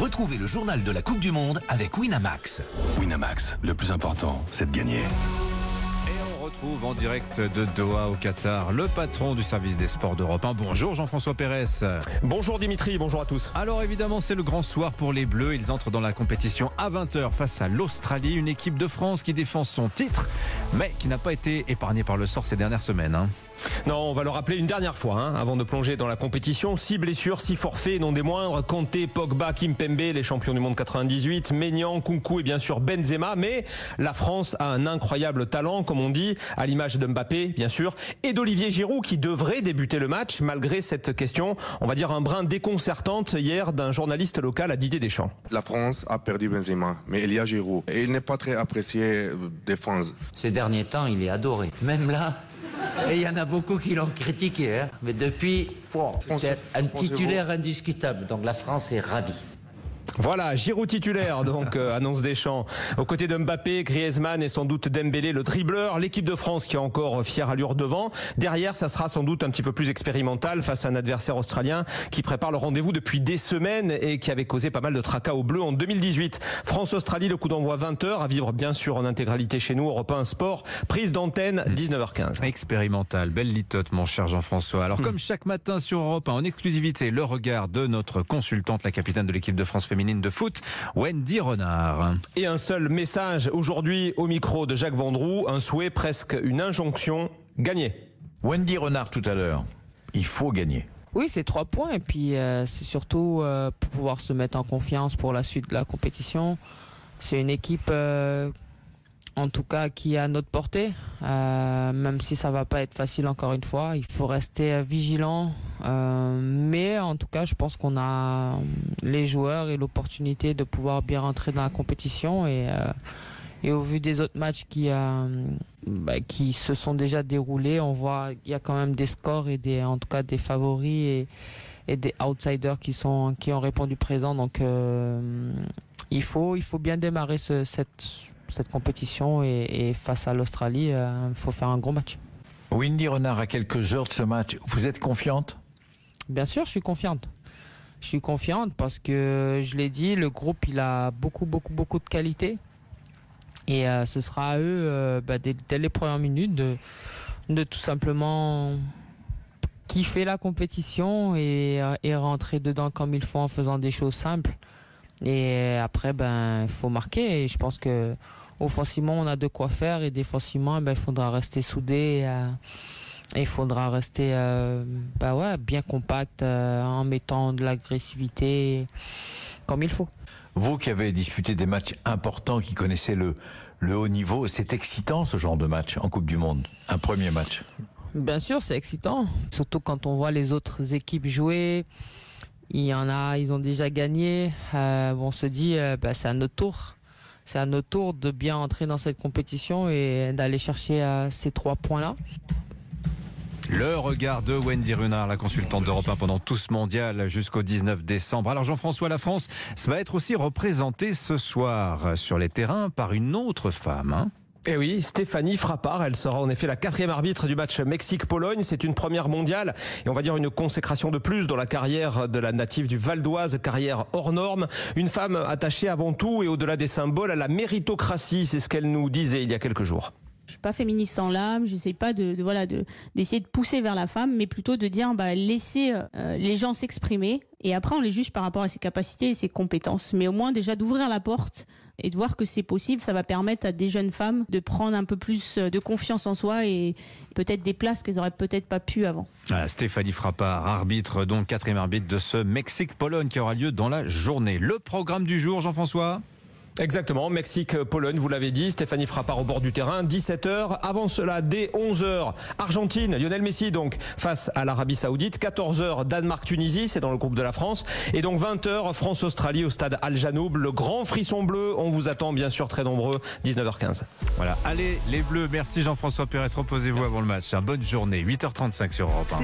Retrouvez le journal de la Coupe du Monde avec Winamax. Winamax, le plus important, c'est de gagner. Retrouve en direct de Doha au Qatar le patron du service des sports d'Europe 1. Bonjour Jean-François Pérez. Bonjour Dimitri, bonjour à tous. Alors évidemment c'est le grand soir pour les Bleus. Ils entrent dans la compétition à 20h face à l'Australie, une équipe de France qui défend son titre mais qui n'a pas été épargnée par le sort ces dernières semaines. hein. Non, on va le rappeler une dernière fois, hein, avant de plonger dans la compétition. Six blessures, six forfaits, non des moindres. Kanté, Pogba, Kimpembe, les champions du monde 98, Maignan, Kunku et bien sûr Benzema. Mais la France a un incroyable talent, comme on dit, à l'image de Mbappé, bien sûr, et d'Olivier Giroud, qui devrait débuter le match, malgré cette question, on va dire un brin déconcertante hier d'un journaliste local à Didier Deschamps. La France a perdu Benzema, mais il y a Giroud. Et il n'est pas très apprécié euh, des fans. Ces derniers temps, il est adoré. Même là. Et il y en a beaucoup qui l'ont critiqué. hein. Mais depuis, c'est un titulaire indiscutable. Donc la France est ravie. Voilà, Giroud titulaire, donc euh, annonce Deschamps. Aux côtés de Mbappé, Griezmann et sans doute Dembélé, le dribbleur, l'équipe de France qui a encore fière allure devant. Derrière, ça sera sans doute un petit peu plus expérimental face à un adversaire australien qui prépare le rendez-vous depuis des semaines et qui avait causé pas mal de tracas au bleu en 2018. France-Australie, le coup d'envoi 20h, à vivre bien sûr en intégralité chez nous, Europe 1 Sport, prise d'antenne 19h15. Expérimental, belle litote mon cher Jean-François. Alors comme chaque matin sur Europe 1, en exclusivité, le regard de notre consultante, la capitaine de l'équipe de France féminine de foot, Wendy Renard. Et un seul message aujourd'hui au micro de Jacques Vendroux, un souhait, presque une injonction, gagner. Wendy Renard tout à l'heure. Il faut gagner. Oui, c'est trois points et puis euh, c'est surtout euh, pour pouvoir se mettre en confiance pour la suite de la compétition. C'est une équipe, euh, en tout cas, qui est à notre portée, euh, même si ça va pas être facile encore une fois. Il faut rester euh, vigilant, euh, mais en tout cas, je pense qu'on a les joueurs et l'opportunité de pouvoir bien rentrer dans la compétition et. et au vu des autres matchs qui, bah, qui se sont déjà déroulés, on voit qu'il y a quand même des scores et des, en tout cas des favoris et, et des outsiders qui, sont, qui ont répondu présent. Donc il, faut, il faut bien démarrer ce- cette, cette compétition et, et face à l'Australie, euh, il faut faire un gros match. Wendy Renard, à quelques heures de ce match, vous êtes confiante? Bien sûr, je suis confiante. Je suis confiante parce que je l'ai dit, le groupe il a beaucoup beaucoup beaucoup de qualité et euh, ce sera à eux euh, bah, dès, dès les premières minutes de, de tout simplement kiffer la compétition et, euh, et rentrer dedans comme il faut en faisant des choses simples. Et après, ben, il faut marquer. Et je pense que offensivement, on a de quoi faire. Et défensivement, ben, il faudra rester soudé. euh, et il faudra rester euh, bah ouais, bien compact euh, en mettant de l'agressivité comme il faut. Vous qui avez disputé des matchs importants, qui connaissez le, le haut niveau, c'est excitant ce genre de match en Coupe du Monde. Un premier match? Bien sûr, c'est excitant. Surtout quand on voit les autres équipes jouer. Il y en a, ils ont déjà gagné. Euh, on se dit, euh, bah, c'est à notre tour. C'est à de bien entrer dans cette compétition et d'aller chercher euh, ces trois points-là. Le regard de Wendy Renard, la consultante d'Europe 1 pendant tout ce mondial jusqu'au 19 décembre. Alors Jean-François, la France ça va être aussi représentée ce soir sur les terrains par une autre femme. hein. Eh oui, Stéphanie Frappard, elle sera en effet la quatrième arbitre du match Mexique-Pologne. C'est une première mondiale et on va dire une consécration de plus dans la carrière de la native du Val d'Oise, carrière hors norme. Une femme attachée avant tout et au-delà des symboles à la méritocratie, c'est ce qu'elle nous disait il y a quelques jours. Je suis pas féministe en l'âme, je sais pas de, voilà de d'essayer de pousser vers la femme, mais plutôt de dire bah laisser euh, les gens s'exprimer et après on les juge par rapport à ses capacités et ses compétences. Mais au moins déjà d'ouvrir la porte et de voir que c'est possible, ça va permettre à des jeunes femmes de prendre un peu plus euh, de confiance en soi et peut-être des places qu'elles auraient peut-être pas pu avant. Stéphanie Frappard, arbitre, donc quatrième arbitre de ce Mexique-Pologne qui aura lieu dans la journée. Le programme du jour, Jean-François? Exactement, Mexique-Pologne, vous l'avez dit, Stéphanie Frappard au bord du terrain, 17h. Avant cela, dès 11h, Argentine, Lionel Messi donc face à l'Arabie Saoudite. 14h, Danemark-Tunisie, c'est dans le groupe de la France. Et donc 20h, France-Australie au stade Al Janoub. Le grand frisson bleu, on vous attend bien sûr très nombreux, 19h15. Voilà, allez les Bleus, merci Jean-François Pérez, reposez-vous avant le match. Bonne journée, 8h35 sur Europe 1.